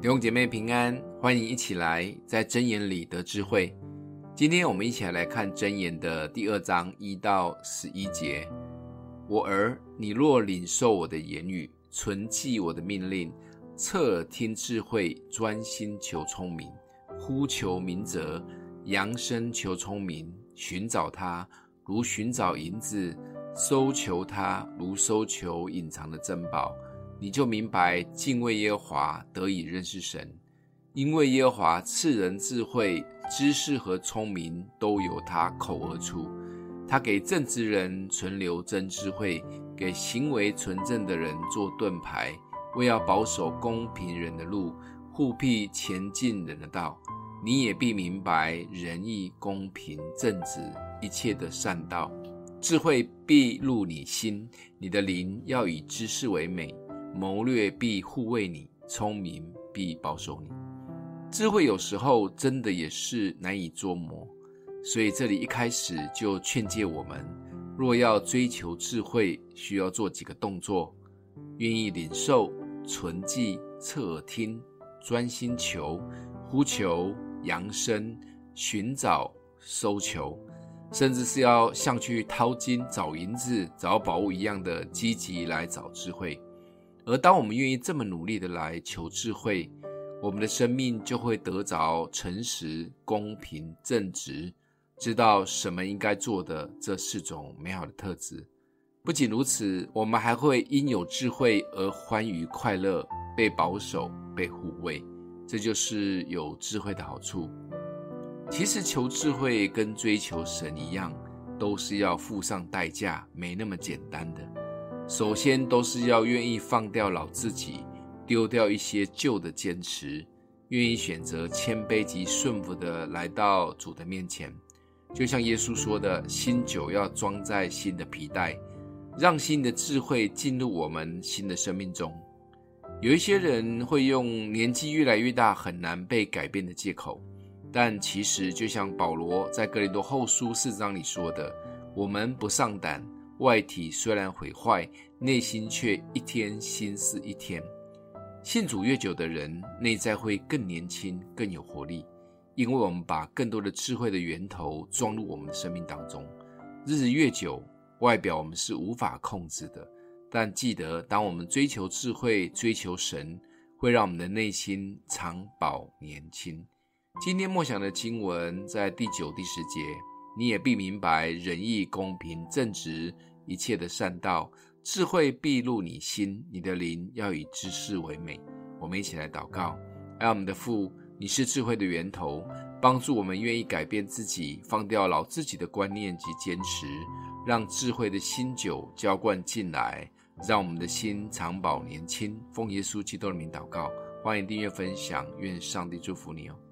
弟兄姐妹平安，欢迎一起来在真言里得智慧。今天我们一起来看真言的第二章一到十一节。我儿，你若领受我的言语，存记我的命令，侧耳听智慧，专心求聪明，呼求明哲，扬声求聪明，寻找他如寻找银子，搜求他如搜求隐藏的珍宝。你就明白敬畏耶和华，得以认识神，因为耶和华赐人智慧、知识和聪明，都由他口而出。他给正直人存留真智慧，给行为纯正的人做盾牌，为要保守公平人的路，护庇前进人的道。你也必明白仁义、公平、正直一切的善道。智慧必入你心，你的灵要以知识为美。谋略必护卫你，聪明必保守你。智慧有时候真的也是难以捉摸，所以这里一开始就劝诫我们：若要追求智慧，需要做几个动作，愿意领受、存记、侧耳听、专心求、呼求、扬声、寻找、搜求，甚至是要像去淘金、找银子、找宝物一样的积极来找智慧。而当我们愿意这么努力的来求智慧，我们的生命就会得着诚实、公平、正直，知道什么应该做的这四种美好的特质。不仅如此，我们还会因有智慧而欢愉快乐，被保守、被护卫。这就是有智慧的好处。其实求智慧跟追求神一样，都是要付上代价，没那么简单的。首先，都是要愿意放掉老自己，丢掉一些旧的坚持，愿意选择谦卑及顺服的来到主的面前。就像耶稣说的：“新酒要装在新的皮袋，让新的智慧进入我们新的生命中。”有一些人会用年纪越来越大很难被改变的借口，但其实就像保罗在哥林多后书四章里说的：“我们不上胆。”外体虽然毁坏，内心却一天新似一天。信主越久的人，内在会更年轻、更有活力，因为我们把更多的智慧的源头装入我们的生命当中。日子越久，外表我们是无法控制的，但记得，当我们追求智慧、追求神，会让我们的内心长保年轻。今天默想的经文在第九、第十节，你也必明白仁义、公平、正直。一切的善道，智慧必入你心，你的灵要以知识为美。我们一起来祷告，爱我们的父，你是智慧的源头，帮助我们愿意改变自己，放掉老自己的观念及坚持，让智慧的新酒浇灌进来，让我们的心长保年轻。奉耶稣基督的名祷告，欢迎订阅分享，愿上帝祝福你哦。